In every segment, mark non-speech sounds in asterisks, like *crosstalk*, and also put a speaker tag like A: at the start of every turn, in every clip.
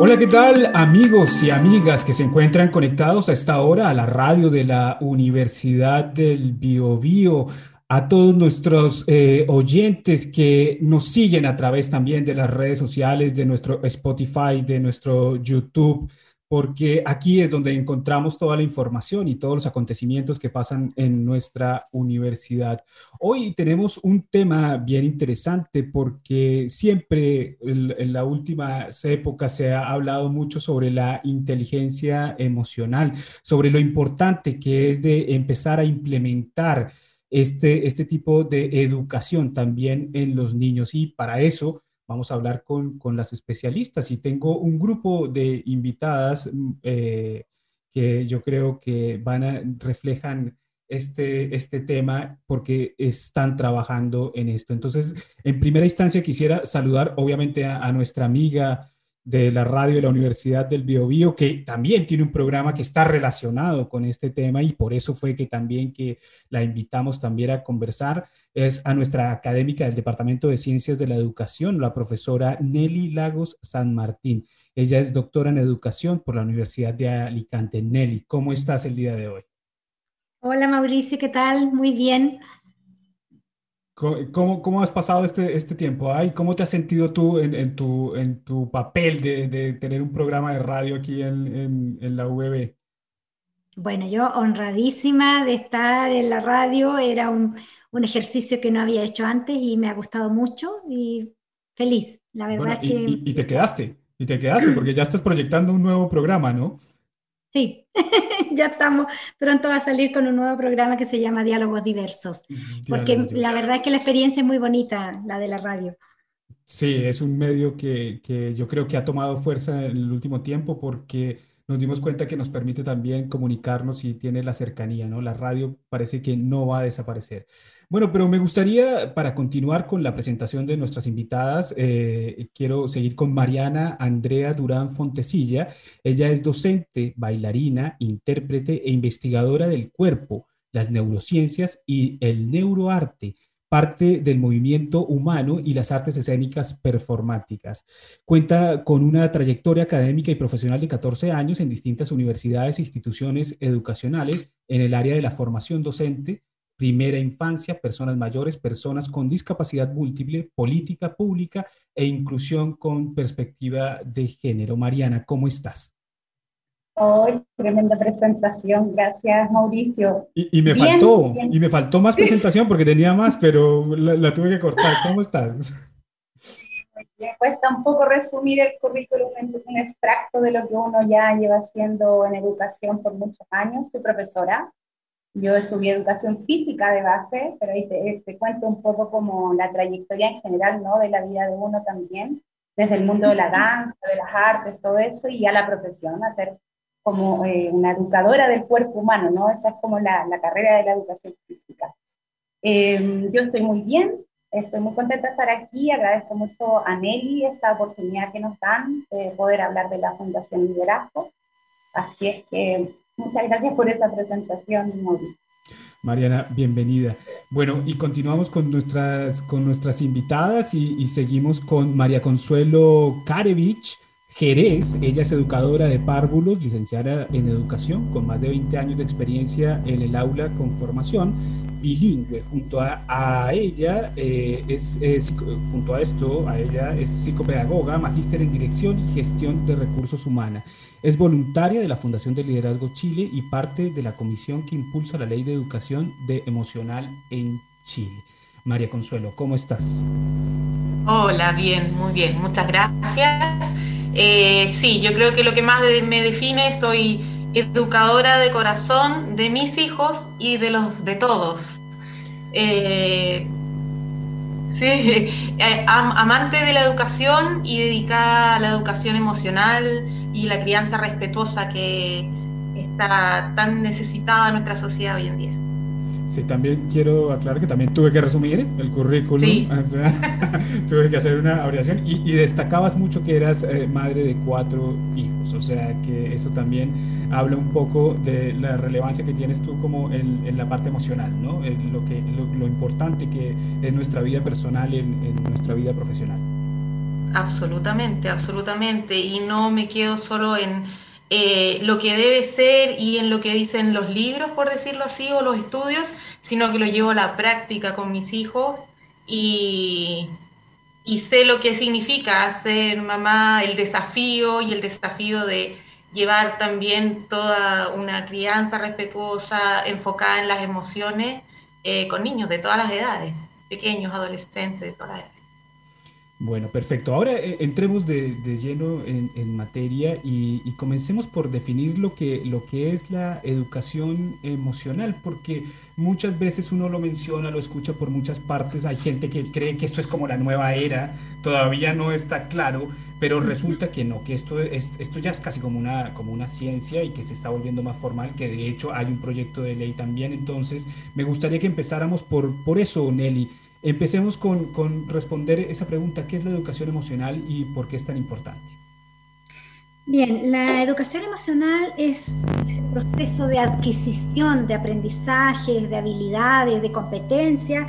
A: Hola, ¿qué tal amigos y amigas que se encuentran conectados a esta hora a la radio de la Universidad del Biobío? a todos nuestros eh, oyentes que nos siguen a través también de las redes sociales, de nuestro Spotify, de nuestro YouTube, porque aquí es donde encontramos toda la información y todos los acontecimientos que pasan en nuestra universidad. Hoy tenemos un tema bien interesante porque siempre en, las últimas épocas se ha hablado mucho sobre la inteligencia emocional, sobre lo importante que es de empezar a implementar este, este tipo de educación también en los niños. Y para eso vamos a hablar con, con las especialistas. Y tengo un grupo de invitadas mm, eh, que yo creo que van a, reflejan este, este tema porque están trabajando en esto. Entonces, en primera instancia quisiera saludar obviamente a, a nuestra amiga de la radio de la Universidad del Biobío, que también tiene un programa que está relacionado con este tema y por eso fue que también que la invitamos también a conversar, es a nuestra académica del Departamento de Ciencias de la Educación, la profesora Nelly Lagos San Martín. Ella es doctora en educación por la Universidad de Alicante. Nelly, ¿cómo estás el día de hoy?
B: Hola Mauricio, ¿qué tal? Muy bien.
A: ¿Cómo, cómo has pasado este, este tiempo? ¿Y cómo te has sentido tú en, en tu, en tu papel de, de, tener un programa de radio aquí en, en, en la UB?
B: Bueno, yo honradísima de estar en la radio, era un, un, ejercicio que no había hecho antes y me ha gustado mucho y feliz, la verdad
A: bueno, y,
B: que...
A: Y, y, te quedaste, y te quedaste porque ya estás proyectando un nuevo programa, ¿no?
B: Sí, *laughs* ya estamos, pronto va a salir con un nuevo programa que se llama Diálogos Diversos, porque la verdad es que la experiencia es muy bonita, la de la radio.
A: Sí, es un medio que, que yo creo que ha tomado fuerza en el último tiempo porque nos dimos cuenta que nos permite también comunicarnos y tiene la cercanía, ¿no? La radio parece que no va a desaparecer. Bueno, pero me gustaría, para continuar con la presentación de nuestras invitadas, eh, quiero seguir con Mariana Andrea Durán Fontecilla. Ella es docente, bailarina, intérprete e investigadora del cuerpo, las neurociencias y el neuroarte parte del movimiento humano y las artes escénicas performáticas. Cuenta con una trayectoria académica y profesional de 14 años en distintas universidades e instituciones educacionales en el área de la formación docente, primera infancia, personas mayores, personas con discapacidad múltiple, política pública e inclusión con perspectiva de género. Mariana, ¿cómo estás?
C: Oh, tremenda presentación, gracias Mauricio.
A: Y, y me bien, faltó, bien. y me faltó más presentación porque tenía más, pero la, la tuve que cortar. *laughs* ¿Cómo estás?
C: Me cuesta un poco resumir el currículum en un extracto de lo que uno ya lleva haciendo en educación por muchos años. Soy profesora, yo estudié educación física de base, pero ahí te, te, cuento un poco como la trayectoria en general, ¿no? De la vida de uno también, desde el mundo de la danza, de las artes, todo eso, y ya la profesión, hacer como eh, una educadora del cuerpo humano, ¿no? Esa es como la, la carrera de la educación física. Eh, yo estoy muy bien, estoy muy contenta de estar aquí, agradezco mucho a Nelly esta oportunidad que nos dan de poder hablar de la Fundación Liderazgo. Así es que muchas gracias por esa presentación, Mauricio.
A: Mariana, bienvenida. Bueno, y continuamos con nuestras, con nuestras invitadas y seguimos con María Consuelo Karevich Jerez, ella es educadora de párvulos, licenciada en educación, con más de 20 años de experiencia en el aula con formación bilingüe. Junto a, ella, eh, es, junto a esto, a ella es psicopedagoga, magíster en dirección y gestión de recursos humanos. Es voluntaria de la Fundación de Liderazgo Chile y parte de la comisión que impulsa la ley de educación emocional en Chile. María Consuelo, ¿cómo estás?
D: Hola, bien, muy bien, muchas gracias. Eh, sí, yo creo que lo que más me define soy educadora de corazón de mis hijos y de los de todos. Eh, sí, *laughs* eh, am amante de la educación y dedicada a la educación emocional y la crianza respetuosa que está tan necesitada en nuestra sociedad hoy en día.
A: Sí, también quiero aclarar que también tuve que resumir el currículum, sí. *laughs* o sea, *laughs* tuve que hacer una abreviación y, y, destacabas mucho que eras eh, madre de cuatro hijos, o sea que eso también habla un poco de la relevancia que tienes tú como en, en la parte emocional, ¿no? En lo, que, lo, lo, importante que es nuestra vida personal en, en nuestra vida profesional.
D: Absolutamente, absolutamente. Y no me quedo solo en eh, lo que debe ser y en lo que dicen los libros, por decirlo así, o los estudios, sino que lo llevo a la práctica con mis hijos y, sé lo que significa ser mamá, el desafío y el desafío de llevar también toda una crianza respetuosa, enfocada en las emociones, eh, con niños de todas las edades, pequeños, adolescentes, de todas las edades.
A: Bueno, perfecto. Ahora eh, entremos de, lleno en, materia y, comencemos por definir lo que, lo que es la educación emocional, porque muchas veces uno lo menciona, lo escucha por muchas partes, hay gente que cree que esto es como la nueva era, todavía no está claro, pero resulta que no, que esto, es, esto ya es casi como una, como una ciencia y que se está volviendo más formal, que de hecho hay un proyecto de ley también. Entonces, me gustaría que empezáramos por, por eso, Nelly. Empecemos con, con, responder esa pregunta, ¿qué es la educación emocional y por qué es tan importante?
B: Bien, la educación emocional es ese proceso de adquisición de aprendizaje, de habilidades, de competencias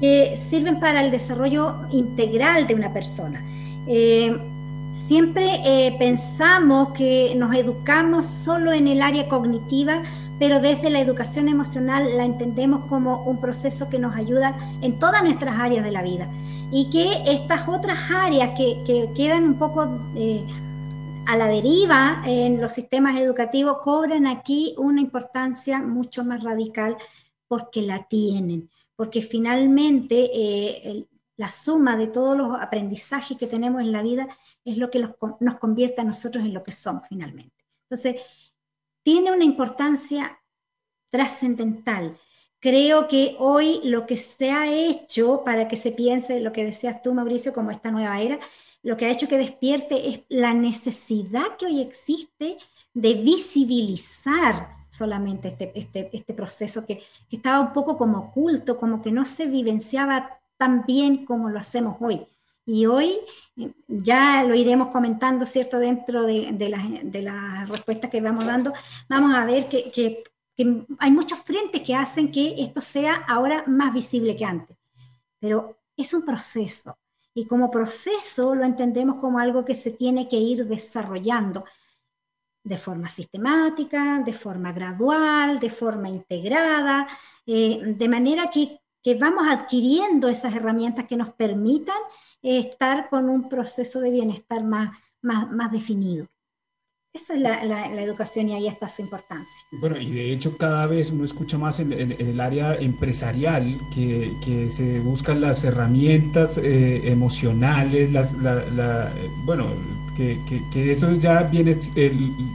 B: que sirven para el desarrollo integral de una persona. Eh, siempre eh, pensamos que nos educamos solo en el área cognitiva, pero desde la educación emocional la entendemos como un proceso que nos ayuda en todas nuestras áreas de la vida y que estas otras áreas que, quedan un poco eh, a la deriva en los sistemas educativos cobran aquí una importancia mucho más radical porque la tienen, porque finalmente eh, la suma de todos los aprendizajes que tenemos en la vida es lo que nos convierte a nosotros en lo que somos finalmente. Entonces, tiene una importancia trascendental. Creo que hoy lo que se ha hecho para que se piense lo que decías tú, Mauricio, como esta nueva era, lo que ha hecho que despierte es la necesidad que hoy existe de visibilizar solamente este, este, este proceso que, que, estaba un poco como oculto, como que no se vivenciaba tan bien como lo hacemos hoy. Y hoy eh, ya lo iremos comentando, ¿cierto? Dentro de, de las de la respuestas que vamos dando, vamos a ver que, que, hay muchos frentes que hacen que esto sea ahora más visible que antes. Pero es un proceso. Y como proceso lo entendemos como algo que se tiene que ir desarrollando de forma sistemática, de forma gradual, de forma integrada, eh, de manera que, que, vamos adquiriendo esas herramientas que nos permitan estar con un proceso de bienestar más, más, más definido. Esa es la, educación y ahí está su importancia.
A: Bueno, y de hecho cada vez uno escucha más en, el área empresarial que, que, se buscan las herramientas eh, emocionales, las, la, bueno, que, que, eso ya viene,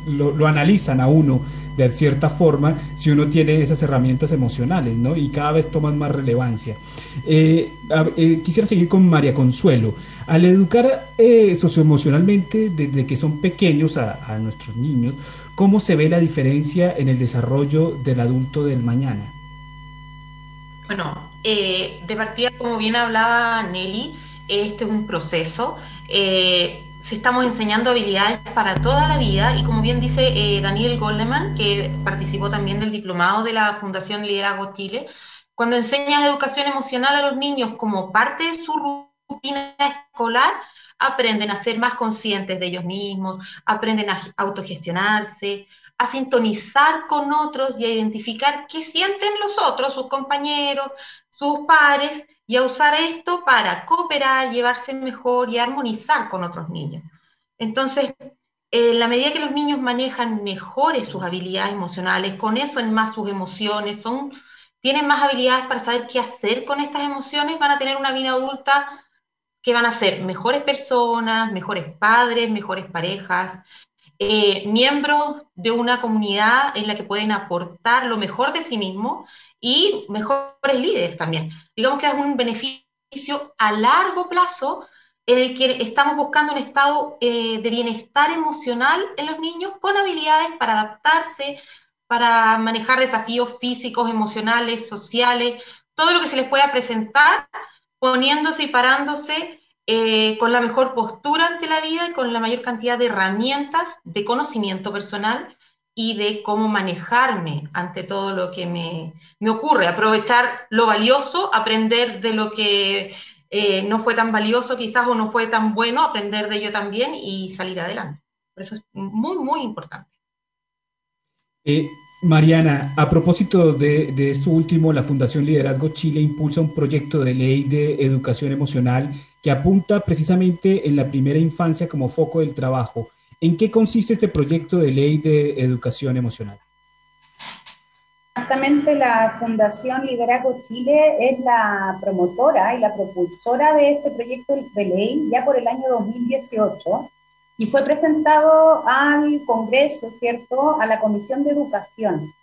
A: lo, lo, analizan a uno de cierta forma si uno tiene esas herramientas emocionales, ¿no? Y cada vez toman más relevancia. Eh, eh, quisiera seguir con María Consuelo. Al educar eh, socioemocionalmente desde que son pequeños a, a nuestros niños, ¿cómo se ve la diferencia en el desarrollo del adulto del mañana?
D: Bueno, de partida, como bien hablaba Nelly, este es un proceso se estamos enseñando habilidades para toda la vida y como bien dice eh, Daniel Goldeman, que participó también del diplomado de la Fundación Liderazgo Chile, cuando enseñas educación emocional a los niños como parte de su rutina escolar, aprenden a ser más conscientes de ellos mismos, aprenden a autogestionarse, a sintonizar con otros y a identificar qué sienten los otros, sus compañeros, sus pares, y a usar esto para cooperar, llevarse mejor y armonizar con otros niños. Entonces, en la medida que los niños manejan mejores sus habilidades emocionales, con eso en más sus emociones, son, tienen más habilidades para saber qué hacer con estas emociones, van a tener una vida adulta que van a ser mejores personas, mejores padres, mejores parejas, eh, miembros de una comunidad en la que pueden aportar lo mejor de sí mismos y mejores líderes también. Digamos que es un beneficio a largo plazo en el que estamos buscando un estado eh, de bienestar emocional en los niños con habilidades para adaptarse, para manejar desafíos físicos, emocionales, sociales, todo lo que se les pueda presentar, poniéndose y parándose eh, con la mejor postura ante la vida y con la mayor cantidad de herramientas de conocimiento personal y de cómo manejarme ante todo lo que me, ocurre, aprovechar lo valioso, aprender de lo que eh, no fue tan valioso quizás o no fue tan bueno, aprender de ello también y salir adelante. Por eso es muy, muy importante.
A: Eh, Mariana, a propósito de, de esto último, la Fundación Liderazgo Chile impulsa un proyecto de ley de educación emocional que apunta precisamente en la primera infancia como foco del trabajo. ¿En qué consiste este proyecto de ley de educación emocional?
C: Exactamente, la Fundación Liderazgo Chile es la promotora y la propulsora de este proyecto de ley ya por el año 2018 y fue presentado al Congreso, ¿cierto?, a la Comisión de Educación.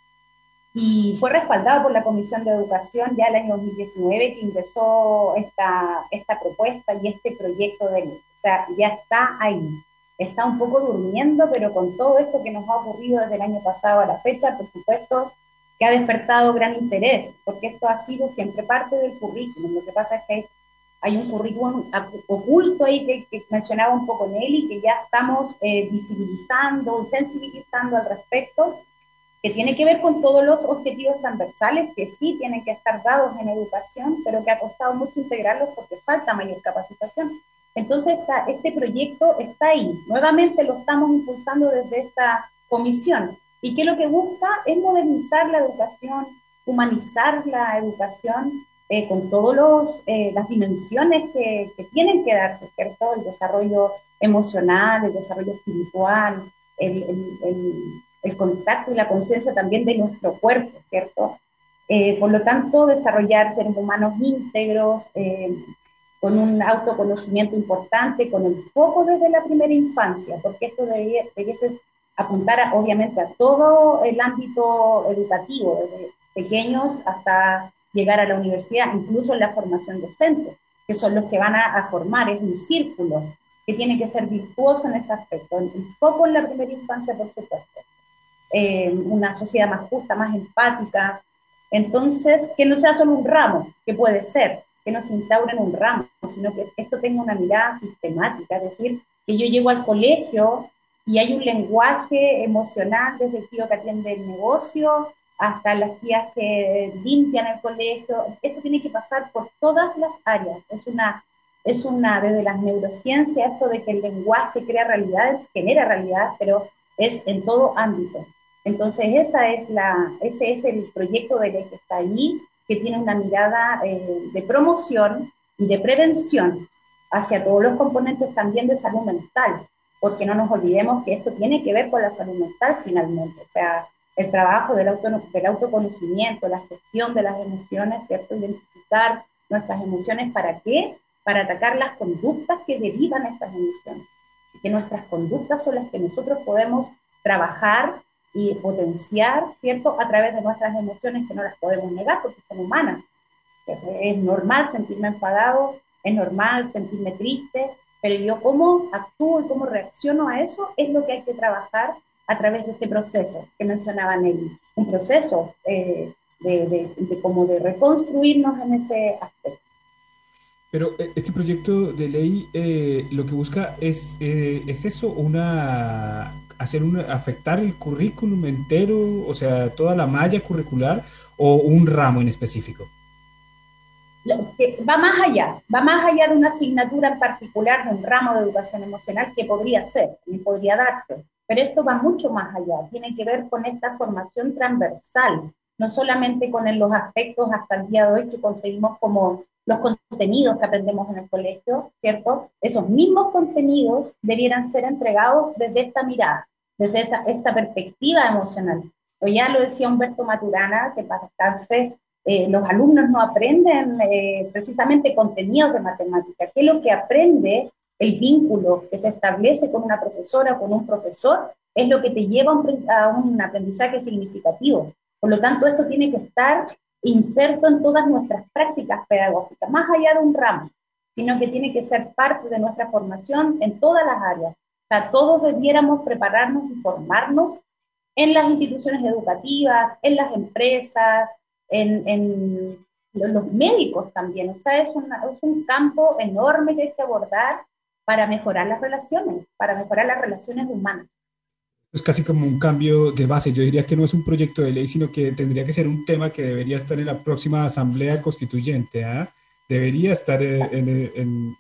C: Y fue respaldado por la Comisión de Educación ya el año 2019 que ingresó esta, esta propuesta y este proyecto de ley. O sea, ya está ahí. Está un poco durmiendo, pero con todo esto que nos ha ocurrido desde el año pasado a la fecha, por supuesto, que ha despertado gran interés, porque esto ha sido siempre parte del currículum. Lo que pasa es que hay un currículum oculto ahí que, mencionaba un poco Nelly, que ya estamos eh, visibilizando sensibilizando al respecto, que tiene que ver con todos los objetivos transversales que sí tienen que estar dados en educación, pero que ha costado mucho integrarlos porque falta mayor capacitación. Entonces, este proyecto está ahí. Nuevamente lo estamos impulsando desde esta comisión. Y que lo que busca es modernizar la educación, humanizar la educación, eh, con todas eh, las dimensiones que, que, tienen que darse, ¿cierto? El desarrollo emocional, el desarrollo espiritual, el, el, el, contacto y la conciencia también de nuestro cuerpo, ¿cierto? Eh, por lo tanto, desarrollar seres humanos íntegros, con un autoconocimiento importante, con el foco desde la primera infancia, porque esto debe, debe apuntar obviamente a todo el ámbito educativo, desde pequeños hasta llegar a la universidad, incluso en la formación docente, que son los que van a, formar, es un círculo que tiene que ser virtuoso en ese aspecto, un poco en la primera infancia, por supuesto, eh, una sociedad más justa, más empática, entonces, que no sea solo un ramo, que puede ser, que no se en un ramo, sino que esto tenga una mirada sistemática, es decir, que yo llego al colegio y hay un lenguaje emocional desde el tío que atiende el negocio hasta las tías que limpian el colegio. Esto tiene que pasar por todas las áreas. Es una, es una desde las neurociencias, esto de que el lenguaje crea realidad, genera realidad, pero es en todo ámbito. Entonces, esa es la, ese es el proyecto de ley que está allí, que tiene una mirada eh, de promoción y de prevención hacia todos los componentes también de salud mental, porque no nos olvidemos que esto tiene que ver con la salud mental finalmente. O sea, el trabajo del, del autoconocimiento, la gestión de las emociones, ¿cierto? Identificar nuestras emociones, ¿para qué? Para atacar las conductas que derivan estas emociones. Que nuestras conductas son las que nosotros podemos trabajar y potenciar, ¿cierto? A través de nuestras emociones que no las podemos negar porque son humanas. Es normal sentirme enfadado, es normal sentirme triste, pero yo cómo actúo y cómo reacciono a eso es lo que hay que trabajar a través de este proceso que mencionaba Nelly, un proceso eh, de, de, como de reconstruirnos en ese aspecto.
A: Pero eh, este proyecto de ley eh, lo que busca es, es eso, una hacer una, afectar el currículum entero, o sea, toda la malla curricular o un ramo en específico.
C: Va más allá, va más allá de una asignatura en particular, de un ramo de educación emocional que podría ser, y podría darse, pero esto va mucho más allá, tiene que ver con esta formación transversal, no solamente con los aspectos hasta el día de hoy que conseguimos como los contenidos que aprendemos en el colegio, ¿cierto? Esos mismos contenidos debieran ser entregados desde esta mirada, desde esta, perspectiva emocional. O ya lo decía Humberto Maturana, que para estarse, eh, los alumnos no aprenden eh, precisamente contenidos de matemática, que lo que aprende el vínculo que se establece con una profesora o con un profesor es lo que te lleva a un, aprendizaje significativo. Por lo tanto, esto tiene que estar inserto en todas nuestras prácticas pedagógicas, más allá de un ramo, sino que tiene que ser parte de nuestra formación en todas las áreas. Sea, todos debiéramos prepararnos y formarnos en las instituciones educativas, en las empresas, en, en los médicos también. O sea, es, es un campo enorme que hay que abordar para mejorar las relaciones, para mejorar las relaciones humanas.
A: Es casi como un cambio de base. Yo diría que no es un proyecto de ley, sino que tendría que ser un tema que debería estar en la próxima Asamblea Constituyente. ¿ah? debería estar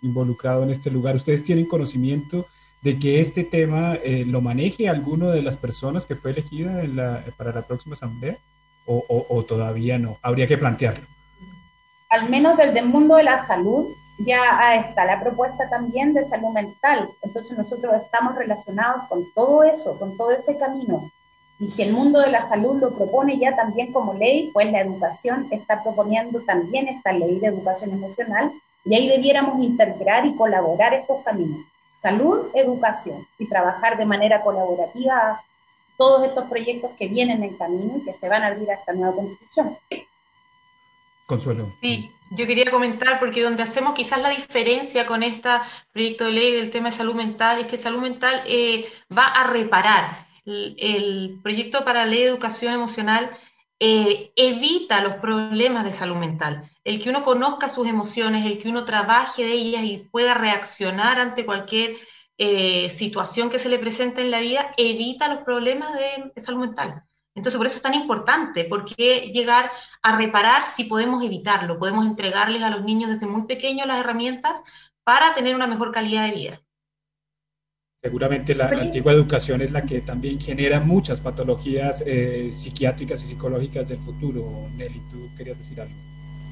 A: involucrado en este lugar. ¿Ustedes tienen conocimiento de que este tema lo maneje alguno de las personas que fue elegida para la próxima asamblea? o, todavía no? Habría que plantearlo.
C: Al menos desde el mundo de la salud ya está la propuesta también de salud mental. Entonces nosotros estamos relacionados con todo eso, con todo ese camino. Y si el mundo de la salud lo propone ya también como ley, pues la educación está proponiendo también esta ley de educación emocional y ahí debiéramos integrar y colaborar estos caminos. Salud, educación y trabajar de manera colaborativa todos estos proyectos que vienen en camino y que se van a abrir a esta nueva constitución.
A: Consuelo.
D: Sí, yo quería comentar, porque donde hacemos quizás la diferencia con este proyecto de ley del tema de salud mental, es que salud mental eh, va a reparar. El, proyecto para la ley de educación emocional eh, evita los problemas de salud mental. El que uno conozca sus emociones, el que uno trabaje de ellas y pueda reaccionar ante cualquier eh, situación que se le presenta en la vida evita los problemas de, salud mental. Entonces, por eso es tan importante, porque llegar a reparar si podemos evitarlo, podemos entregarles a los niños desde muy pequeños las herramientas para tener una mejor calidad de vida.
A: Seguramente la antigua educación es la que también genera muchas patologías eh, psiquiátricas y psicológicas del futuro. Nelly, tú querías decir algo.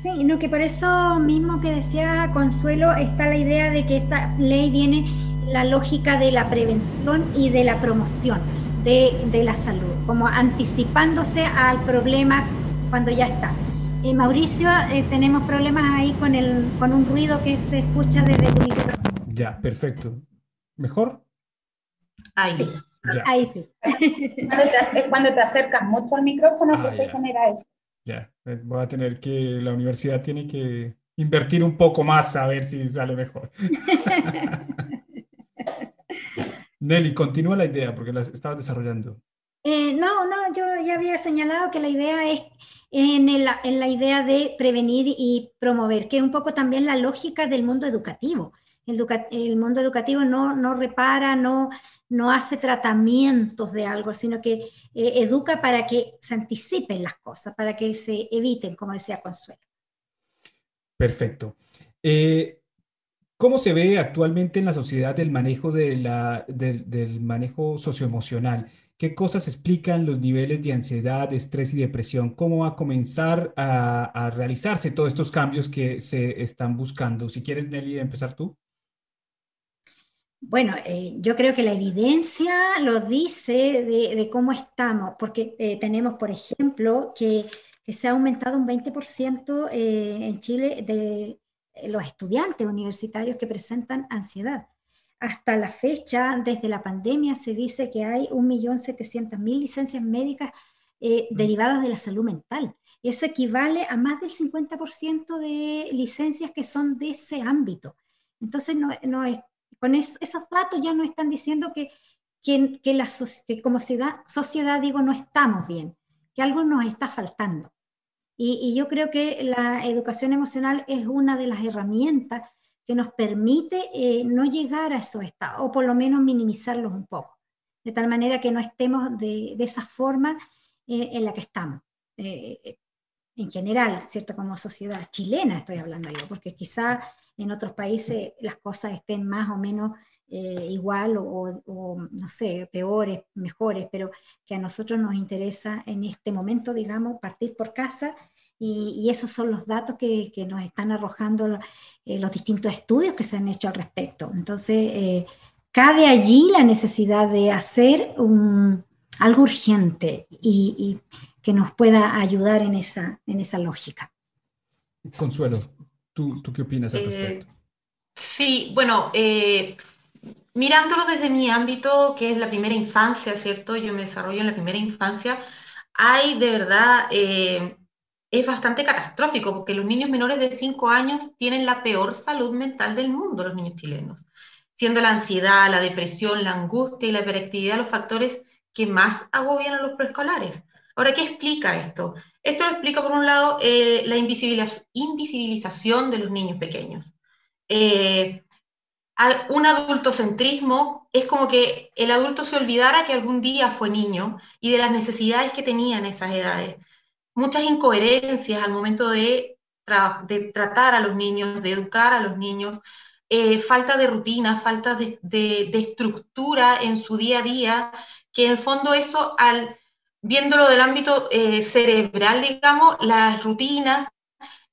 B: Sí, no, que por eso mismo que decía Consuelo, está la idea de que esta ley viene la lógica de la prevención y de la promoción de, la salud, como anticipándose al problema cuando ya está. Eh, Mauricio, eh, tenemos problemas ahí con, el, con un ruido que se escucha desde tu micrófono.
A: Ya, perfecto. ¿Mejor?
B: Ahí sí. Ahí sí.
C: Es cuando te acercas mucho al micrófono que ah, se genera eso.
A: Ya, eh, voy a tener que, la universidad tiene que invertir un poco más a ver si sale mejor. *laughs* Nelly, continúa la idea porque la estabas desarrollando.
B: Eh, no, no, yo ya había señalado que la idea es en, la idea de prevenir y promover, que es un poco también la lógica del mundo educativo. El, mundo educativo no, no repara, no, no hace tratamientos de algo, sino que eh, educa para que se anticipen las cosas, para que se eviten, como decía Consuelo.
A: Perfecto. Eh, ¿Cómo se ve actualmente en la sociedad el manejo de la, del manejo socioemocional? ¿Qué cosas explican los niveles de ansiedad, estrés y depresión? ¿Cómo va a comenzar a, realizarse todos estos cambios que se están buscando? Si quieres, Nelly, empezar tú.
B: Bueno, eh, yo creo que la evidencia lo dice de, cómo estamos, porque eh, tenemos, por ejemplo, que, se ha aumentado un 20% eh, en Chile de los estudiantes universitarios que presentan ansiedad. Hasta la fecha, desde la pandemia, se dice que hay 1.700.000 licencias médicas eh, mm. derivadas de la salud mental. Eso equivale a más del 50% de licencias que son de ese ámbito. Entonces, no, no es, con esos datos ya no están diciendo que, que, que, la, que como sociedad, sociedad, digo, no estamos bien, que algo nos está faltando. Y, yo creo que la educación emocional es una de las herramientas que nos permite eh, no llegar a esos estados, o por lo menos minimizarlos un poco, de tal manera que no estemos de, de esa forma eh, en la que estamos. Eh, en general, ¿cierto? Como sociedad chilena estoy hablando yo, porque quizá en otros países las cosas estén más o menos igual o, o, no sé, peores, mejores, pero que a nosotros nos interesa en este momento, digamos, partir por casa y, esos son los datos que, que nos están arrojando eh, los distintos estudios que se han hecho al respecto. Entonces, eh, cabe allí la necesidad de hacer un, algo urgente y, y, que nos pueda ayudar en esa, en esa lógica.
A: Consuelo, ¿tú, tú qué opinas al eh, respecto?
D: sí, bueno, mirándolo desde mi ámbito, que es la primera infancia, ¿cierto? Yo me desarrollo en la primera infancia, hay de verdad es bastante catastrófico porque los niños menores de 5 años tienen la peor salud mental del mundo, los niños chilenos, siendo la ansiedad, la depresión, la angustia y la hiperactividad los factores que más agobian a los preescolares. Ahora, ¿qué explica esto? Esto lo explica, por un lado, eh, la invisibilización de los niños pequeños. Eh, un adultocentrismo es como que el adulto se olvidara que algún día fue niño y de las necesidades que tenía en esas edades muchas incoherencias al momento de de tratar a los niños, de educar a los niños, eh, falta de rutina, falta de, estructura en su día a día, que en el fondo eso, al viéndolo del ámbito eh, cerebral, digamos, las rutinas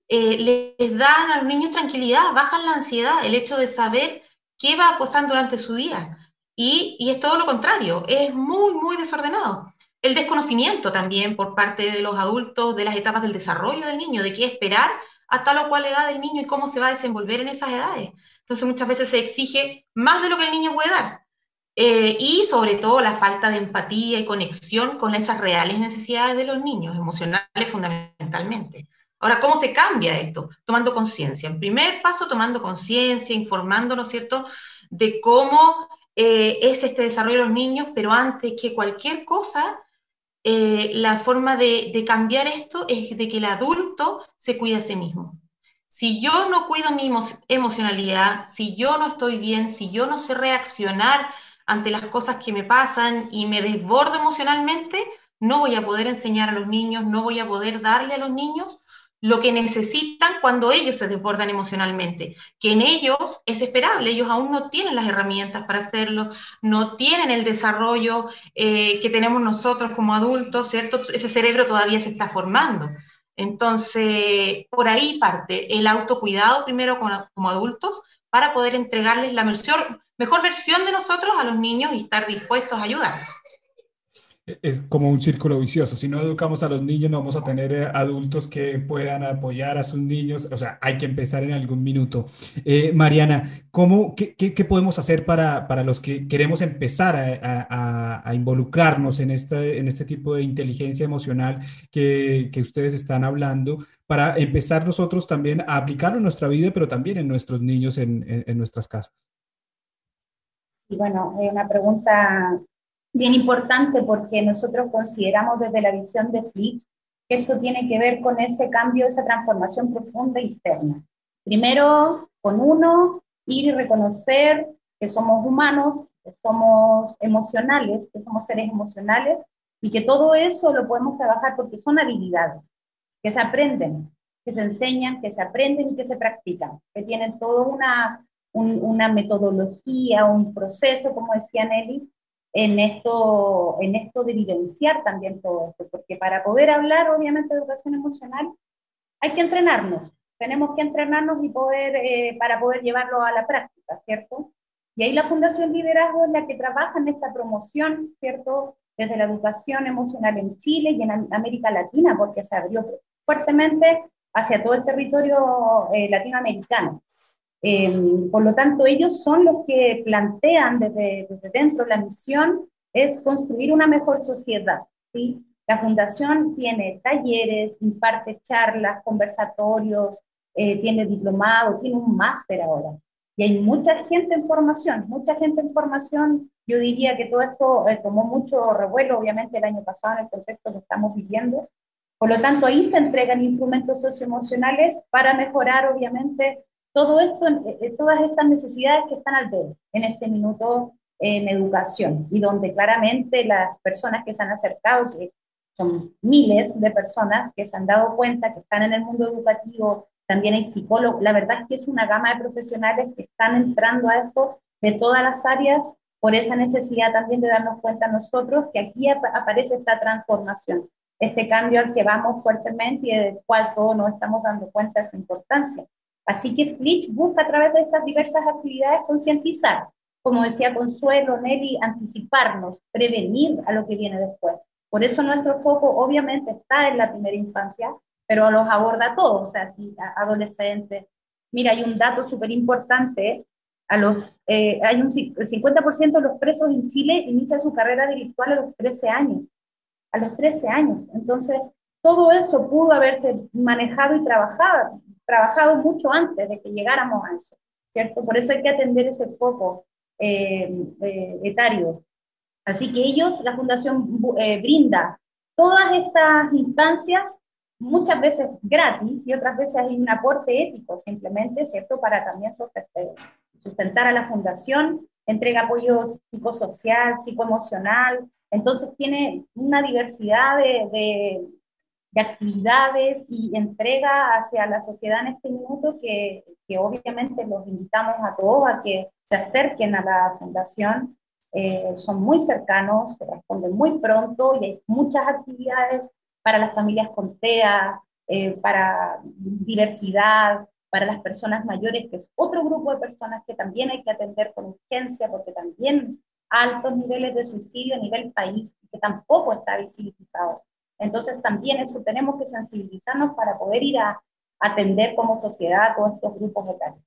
D: eh, les dan a los niños tranquilidad, bajan la ansiedad, el hecho de saber qué va a pasar durante su día. Y, y es todo lo contrario, es muy, muy desordenado. El desconocimiento también por parte de los adultos de las etapas del desarrollo del niño, de qué esperar a tal o cual edad del niño y cómo se va a desenvolver en esas edades. Entonces muchas veces se exige más de lo que el niño puede dar. Eh, y sobre todo la falta de empatía y conexión con esas reales necesidades de los niños, emocionales fundamentalmente. Ahora, ¿cómo se cambia esto? Tomando conciencia. En primer paso, tomando conciencia, informándonos, ¿cierto?, de cómo eh, es este desarrollo de los niños, pero antes que cualquier cosa, eh, la forma de, cambiar esto es de que el adulto se cuide a sí mismo. Si yo no cuido mi emocionalidad, si yo no estoy bien, si yo no sé reaccionar ante las cosas que me pasan y me desbordo emocionalmente, no voy a poder enseñar a los niños, no voy a poder darle a los niños lo que necesitan cuando ellos se desbordan emocionalmente, que en ellos es esperable, ellos aún no tienen las herramientas para hacerlo, no tienen el desarrollo eh, que tenemos nosotros como adultos, ¿cierto? Ese cerebro todavía se está formando. Entonces, por ahí parte el autocuidado primero como, como adultos para poder entregarles la mejor, mejor versión de nosotros a los niños y estar dispuestos a ayudar
A: es como un círculo vicioso. Si no educamos a los niños, no vamos a tener eh, adultos que puedan apoyar a sus niños. O sea, hay que empezar en algún minuto. Eh, Mariana, ¿cómo, qué, podemos hacer para, para, los que queremos empezar a, involucrarnos en este, en este tipo de inteligencia emocional que, que, ustedes están hablando, para empezar nosotros también a aplicarlo en nuestra vida, pero también en nuestros niños, en, en nuestras casas?
C: Y bueno, una pregunta bien importante porque nosotros consideramos desde la visión de Flitch que esto tiene que ver con ese cambio, esa transformación profunda interna. Primero, con uno, ir y reconocer que somos humanos, que somos emocionales, que somos seres emocionales y que todo eso lo podemos trabajar porque son habilidades que se aprenden, que se enseñan, que se aprenden y que se practican, que tienen toda una, una metodología, un proceso, como decía Nelly, en esto, en esto de vivenciar también todo esto, porque para poder hablar, obviamente, de educación emocional, hay que entrenarnos, tenemos que entrenarnos y poder, eh, para poder llevarlo a la práctica, ¿cierto? Y ahí la Fundación Liderazgo es la que trabaja en esta promoción, ¿cierto? Desde la educación emocional en Chile y en América Latina, porque se abrió fuertemente hacia todo el territorio eh, latinoamericano. Em, por lo tanto, ellos son los que plantean desde, desde, dentro la misión es construir una mejor sociedad. ¿sí? La fundación tiene talleres, imparte charlas, conversatorios, eh, tiene diplomado, tiene un máster ahora. Y hay mucha gente en formación, mucha gente en formación. Yo diría que todo esto eh, tomó mucho revuelo, obviamente, el año pasado en el contexto que estamos viviendo. Por lo tanto, ahí se entregan instrumentos socioemocionales para mejorar, obviamente, todo esto, eh, todas estas necesidades que están al ver en este minuto en educación y donde claramente las personas que se han acercado, que son miles de personas que se han dado cuenta que están en el mundo educativo, también hay psicólogos, la verdad es que es una gama de profesionales que están entrando a esto de todas las áreas por esa necesidad también de darnos cuenta nosotros que aquí aparece esta transformación, este cambio al que vamos fuertemente y del cual todos nos estamos dando cuenta de su importancia. Así que Flitch busca a través de estas diversas actividades concientizar, como decía Consuelo, Nelly, anticiparnos, prevenir a lo que viene después. Por eso nuestro foco obviamente está en la primera infancia, pero los aborda a todos, o sea, si adolescentes. Mira, hay un dato súper importante, eh, hay un, el 50% de los presos en Chile inicia su carrera delictual a los 13 años, a los 13 años. Entonces, todo eso pudo haberse manejado y trabajado, trabajado mucho antes de que llegáramos a eso, ¿cierto? Por eso hay que atender ese foco eh, eh, etario. Así que ellos, la Fundación eh, brinda todas estas instancias, muchas veces gratis y otras veces hay un aporte ético simplemente, ¿cierto? Para también sustentar a la Fundación, entrega apoyo psicosocial, psicoemocional, entonces tiene una diversidad de, de actividades y entrega hacia la sociedad en este minuto que, que, obviamente los invitamos a todos a que se acerquen a la fundación. Eh, son muy cercanos, se responden muy pronto y hay muchas actividades para las familias con TEA, eh, para diversidad, para las personas mayores, que es otro grupo de personas que también hay que atender con urgencia, porque también altos niveles de suicidio a nivel país, que tampoco está visibilizado. Entonces también eso tenemos que sensibilizarnos para poder ir a atender como sociedad a todos estos grupos etarios.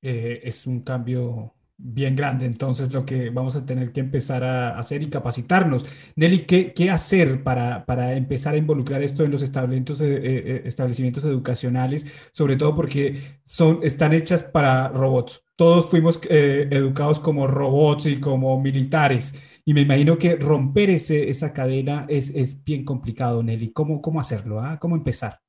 A: Eh, es un cambio bien grande, entonces lo que vamos a tener que empezar a hacer y capacitarnos. Nelly, ¿qué, qué hacer para, para, empezar a involucrar esto en los establecimientos, eh, eh, establecimientos educacionales, sobre todo porque son, están hechas para robots? Todos fuimos educados como robots y como militares, y me imagino que romper ese, esa cadena es, es bien complicado, Nelly. ¿Cómo, cómo hacerlo? Ah? ¿Cómo empezar?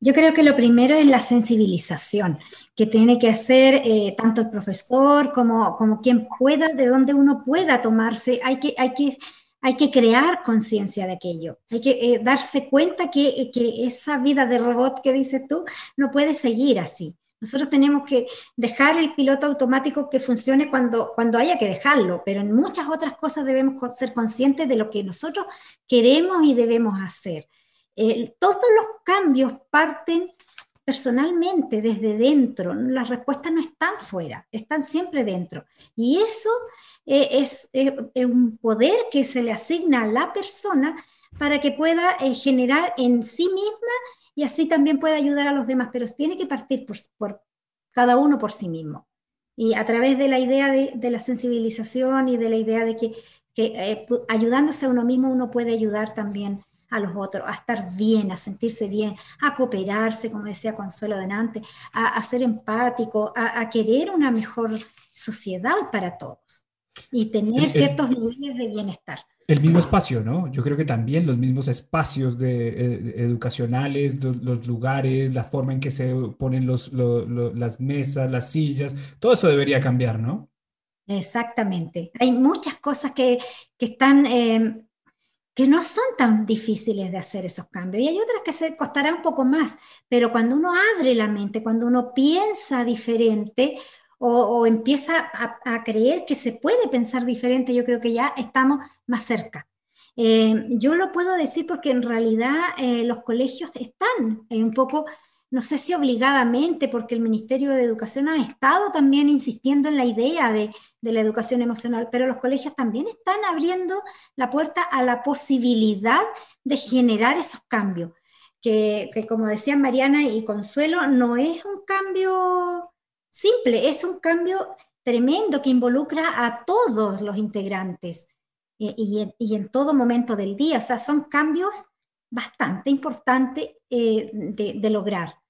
B: Yo creo que lo primero es la sensibilización que tiene que hacer eh, tanto el profesor como, como quien pueda, de donde uno pueda tomarse. Hay que, hay que, hay que crear conciencia de aquello. Hay que eh, darse cuenta que, que esa vida de robot que dices tú no puede seguir así. Nosotros tenemos que dejar el piloto automático que funcione cuando, cuando haya que dejarlo, pero en muchas otras cosas debemos ser conscientes de lo que nosotros queremos y debemos hacer todos los cambios parten personalmente, desde dentro. Las respuestas no están fuera, están siempre dentro. Y eso eh, es, un poder que se le asigna a la persona para que pueda eh, generar en sí misma y así también pueda ayudar a los demás, pero tiene que partir por, cada uno por sí mismo. Y a través de la idea de, la sensibilización y de la idea de que, eh, ayudándose a uno mismo uno puede ayudar también a los otros, a estar bien, a sentirse bien, a cooperarse, como decía Consuelo delante, a, ser empático, a, querer una mejor sociedad para todos y tener ciertos niveles de bienestar.
A: El mismo espacio, ¿no? Yo creo que también los mismos espacios de, eh, educacionales, los, lugares, la forma en que se ponen los, las mesas, las sillas, todo eso debería cambiar, ¿no?
B: Exactamente. Hay muchas cosas que, que están eh, que no son tan difíciles de hacer esos cambios y hay otras que se costará un poco más, pero cuando uno abre la mente, cuando uno piensa diferente o, empieza a, creer que se puede pensar diferente, yo creo que ya estamos más cerca. Eh, yo lo puedo decir porque en realidad eh, los colegios están un poco no sé si obligadamente, porque el Ministerio de Educación ha estado también insistiendo en la idea de, la educación emocional, pero los colegios también están abriendo la puerta a la posibilidad de generar esos cambios, que, como decían Mariana y Consuelo, no es un cambio simple, es un cambio tremendo que involucra a todos los integrantes eh, y, en, todo momento del día. O sea, son cambios bastante importantes eh, de, lograr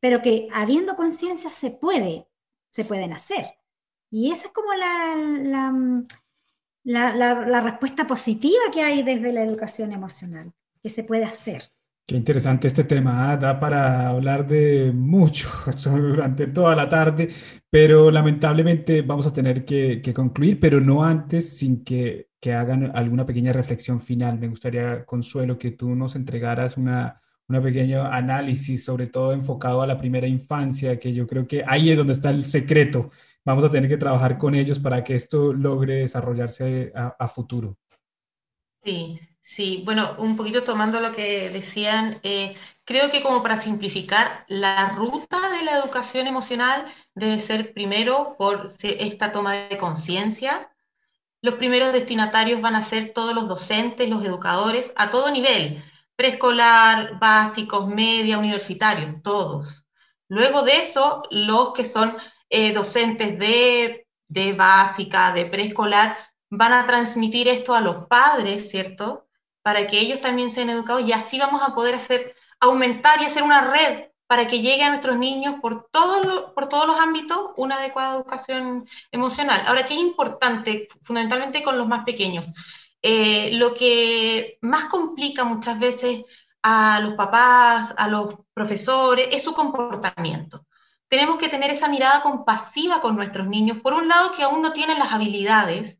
B: pero que habiendo conciencia se puede, se pueden hacer. Y esa es como la, la, la, respuesta positiva que hay desde la educación emocional, que se puede hacer.
A: Qué interesante este tema, ¿ah? da para hablar de mucho *laughs* durante toda la tarde, pero lamentablemente vamos a tener que, que concluir, pero no antes sin que, que, hagan alguna pequeña reflexión final. Me gustaría, Consuelo, que tú nos entregaras una, un pequeño análisis, sobre todo enfocado a la primera infancia, que yo creo que ahí es donde está el secreto. Vamos a tener que trabajar con ellos para que esto logre desarrollarse a, futuro.
D: Sí, sí. Bueno, un poquito tomando lo que decían, eh, creo que como para simplificar, la ruta de la educación emocional debe ser primero por esta toma de conciencia. Los primeros destinatarios van a ser todos los docentes, los educadores, a todo nivel preescolar, básicos, media, universitarios, todos. Luego de eso, los que son eh, docentes de, de básica, de preescolar, van a transmitir esto a los padres, ¿cierto? Para que ellos también sean educados y así vamos a poder hacer, aumentar y hacer una red para que llegue a nuestros niños por, todo por todos los ámbitos una adecuada educación emocional. Ahora, ¿qué es importante, fundamentalmente con los más pequeños? Eh, lo que más complica muchas veces a los papás, a los profesores, es su comportamiento. Tenemos que tener esa mirada compasiva con nuestros niños, por un lado que aún no tienen las habilidades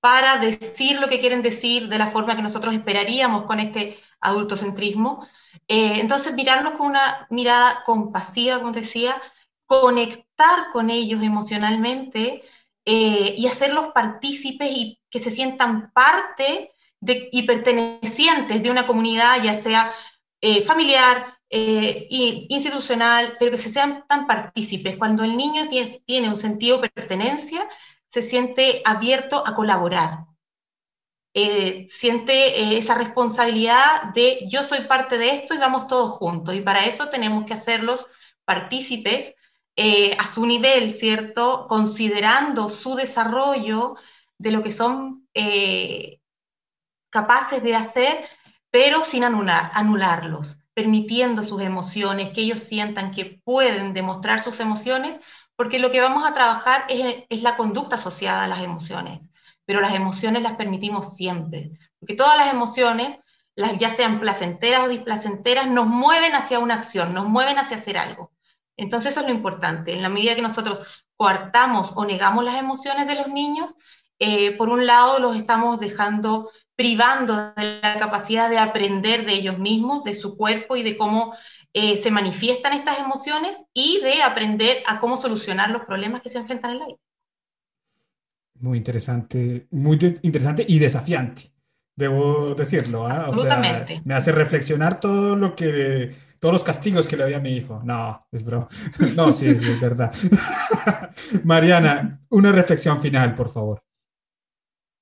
D: para decir lo que quieren decir de la forma que nosotros esperaríamos con este adultocentrismo. Eh, entonces, mirarlos con una mirada compasiva, como decía, conectar con ellos emocionalmente eh, y hacerlos partícipes y que se sientan parte de, y pertenecientes de una comunidad, ya sea eh, familiar, institucional, pero que se sean tan partícipes. Cuando el niño tiene un sentido de pertenencia, se siente abierto a colaborar. Eh, siente eh, esa responsabilidad de yo soy parte de esto y vamos todos juntos. Y para eso tenemos que hacerlos partícipes eh, a su nivel, ¿cierto? Considerando su desarrollo de lo que son capaces de hacer, pero sin anular, anularlos, permitiendo sus emociones, que ellos sientan que pueden demostrar sus emociones, porque lo que vamos a trabajar es, es la conducta asociada a las emociones pero las emociones las permitimos siempre, porque todas las emociones, las, ya sean placenteras o displacenteras, nos mueven hacia una acción, nos mueven hacia hacer algo. Entonces eso es lo importante, en la medida que nosotros coartamos o negamos las emociones de los niños, eh, por un lado los estamos dejando privando de la capacidad de aprender de ellos mismos, de su cuerpo y de cómo eh, se manifiestan estas emociones y de aprender a cómo solucionar los problemas que se enfrentan en la vida.
A: Muy interesante, muy interesante y desafiante, debo decirlo. ¿ah?
D: Absolutamente.
A: me hace reflexionar todo lo que, todos los castigos que le había a mi hijo. No, es bro. *laughs* No, sí, es verdad. *laughs* Mariana, una reflexión final, por favor.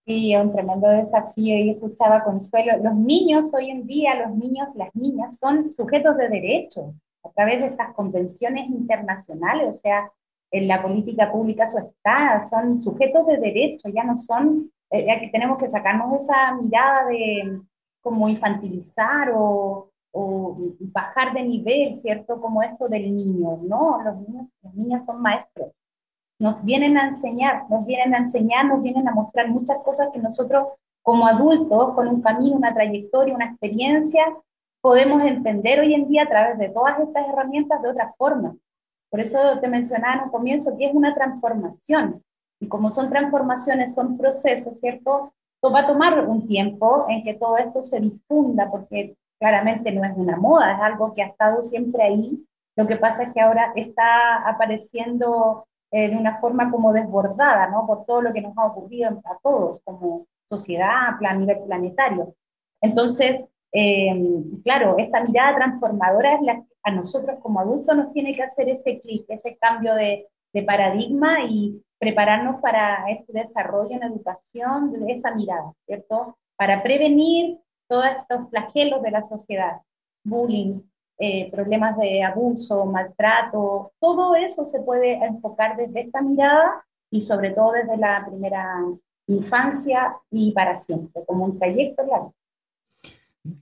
C: Sí, un tremendo desafío. Y escuchaba Consuelo, los niños hoy en día, los niños, las niñas, son sujetos de derecho a través de estas convenciones internacionales, o sea, en la política pública eso está, son sujetos de derecho, ya no son, eh, ya que tenemos que sacarnos esa mirada de como infantilizar o, o, bajar de nivel, ¿cierto? Como esto del niño, no, los niños, las niñas son maestros, nos vienen a enseñar, nos vienen a enseñar, nos vienen a mostrar muchas cosas que nosotros como adultos, con un camino, una trayectoria, una experiencia, podemos entender hoy en día a través de todas estas herramientas de otra forma. Por eso te mencionaba en un comienzo que es una transformación. Y como son transformaciones, son procesos, ¿cierto? Esto va a tomar un tiempo en que todo esto se difunda, porque claramente no es una moda, es algo que ha estado siempre ahí. Lo que pasa es que ahora está apareciendo de una forma como desbordada, ¿no? Por todo lo que nos ha ocurrido a todos, como sociedad a nivel planetario. Entonces, eh, claro, esta mirada transformadora es la que a nosotros como adultos nos tiene que hacer ese clic, ese cambio de, paradigma y prepararnos para este desarrollo en educación de esa mirada, ¿cierto? Para prevenir todos estos flagelos de la sociedad, bullying, eh, problemas de abuso, maltrato, todo eso se puede enfocar desde esta mirada y sobre todo desde la primera infancia y para siempre, como un trayecto largo.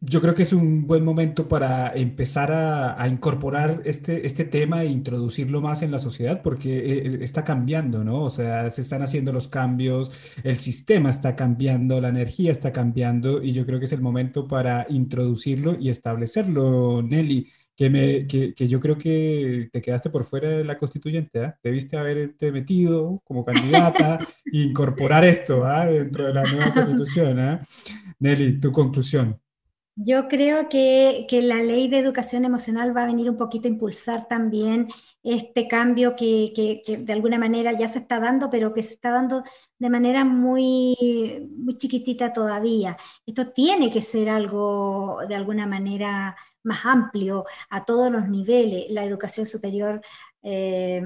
A: Yo creo que es un buen momento para empezar a, incorporar este, este tema e introducirlo más en la sociedad porque eh, está cambiando, ¿no? O sea, se están haciendo los cambios, el sistema está cambiando, la energía está cambiando y yo creo que es el momento para introducirlo y establecerlo, Nelly. Que, me, que, que yo creo que te quedaste por fuera de la constituyente, ¿eh? Debiste haberte metido como candidata e incorporar esto ¿ah? dentro de la nueva constitución. ¿eh? Nelly, tu conclusión.
B: Yo creo que, la ley de educación emocional va a venir un poquito a impulsar también este cambio que, de alguna manera ya se está dando, pero que se está dando de manera muy, muy chiquitita todavía. Esto tiene que ser algo de alguna manera más amplio a todos los niveles. La educación superior eh,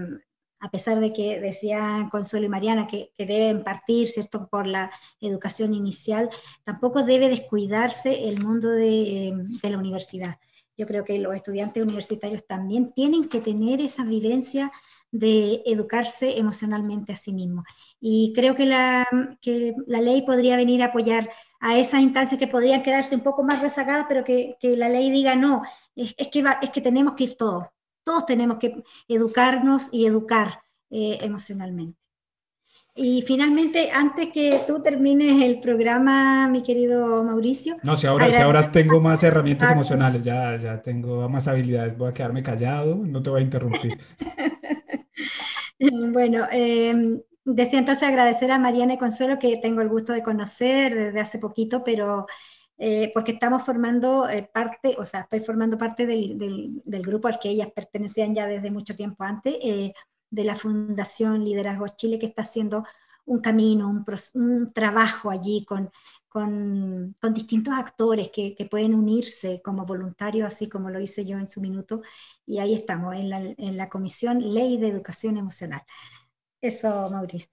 B: a pesar de que decían Consuelo y Mariana que, deben partir, ¿cierto?, por la educación inicial, tampoco debe descuidarse el mundo de, la universidad. Yo creo que los estudiantes universitarios también tienen que tener esa vivencia de educarse emocionalmente a sí mismos. Y creo que la, ley podría venir a apoyar a esas instancias que podrían quedarse un poco más rezagadas, pero que, la ley diga no, es, que es que tenemos que ir todos, todos tenemos que educarnos y educar eh, emocionalmente. Y finalmente, antes que tú termines el programa, mi querido Mauricio.
A: No, si ahora, si ahora tengo más herramientas emocionales, ya, ya tengo más habilidades, voy a quedarme callado, no te voy a interrumpir. *laughs*
B: bueno, eh, deseo entonces agradecer a Mariana y Consuelo, que tengo el gusto de conocer desde hace poquito, pero eh, porque estamos formando eh, parte, o sea, estoy formando parte del, del, grupo al que ellas pertenecían ya desde mucho tiempo antes, eh, de la Fundación Liderazgo Chile, que está haciendo un camino, un, un trabajo allí con, con, con distintos actores que, que, pueden unirse como voluntarios, así como lo hice yo en su minuto, y ahí estamos, en la, en la Comisión Ley de Educación Emocional. Eso, Mauricio.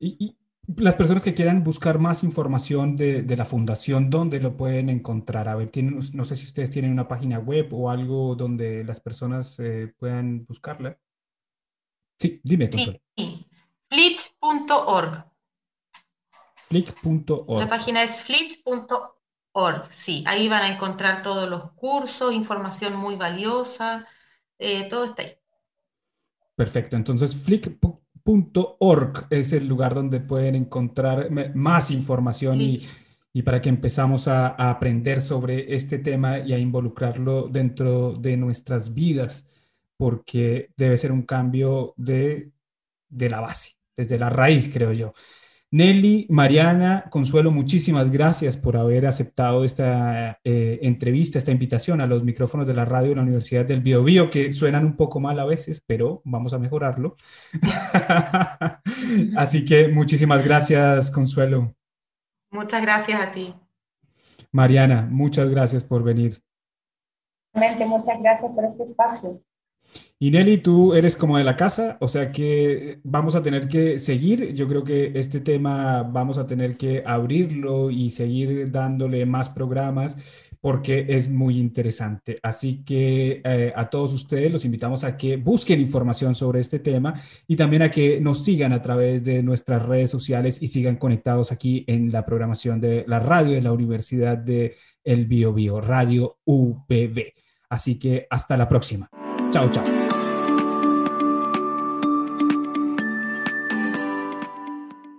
A: Y, las personas que quieran buscar más información de, de, la fundación, ¿dónde lo pueden encontrar? A ver, tienen, no sé si ustedes tienen una página web o algo donde las personas eh, puedan buscarla. Sí, dime,
D: Consuelo. Sí, flit.org.
A: Flick.org.
D: La página es flit.org, sí. Ahí van a encontrar todos los cursos, información muy valiosa, eh, todo está ahí.
A: Perfecto, entonces flick.org .org es el lugar donde pueden encontrar más información y, y, para que empezamos a, a, aprender sobre este tema y a involucrarlo dentro de nuestras vidas, porque debe ser un cambio de, de la base, desde la raíz, creo yo. Nelly, Mariana, Consuelo, muchísimas gracias por haber aceptado esta eh, entrevista, esta invitación a los micrófonos de la radio de la Universidad del Biobío, que suenan un poco mal a veces, pero vamos a mejorarlo. *laughs* Así que muchísimas gracias, Consuelo.
D: Muchas gracias a ti.
A: Mariana, muchas gracias por venir.
C: Muchas gracias por este espacio.
A: Y Nelly, tú eres como de la casa, o sea que vamos a tener que seguir. Yo creo que este tema vamos a tener que abrirlo y seguir dándole más programas porque es muy interesante. Así que eh, a todos ustedes los invitamos a que busquen información sobre este tema y también a que nos sigan a través de nuestras redes sociales y sigan conectados aquí en la programación de la radio de la Universidad de El Bio Bio, Radio UPB. Así que hasta la próxima. Chao, chao.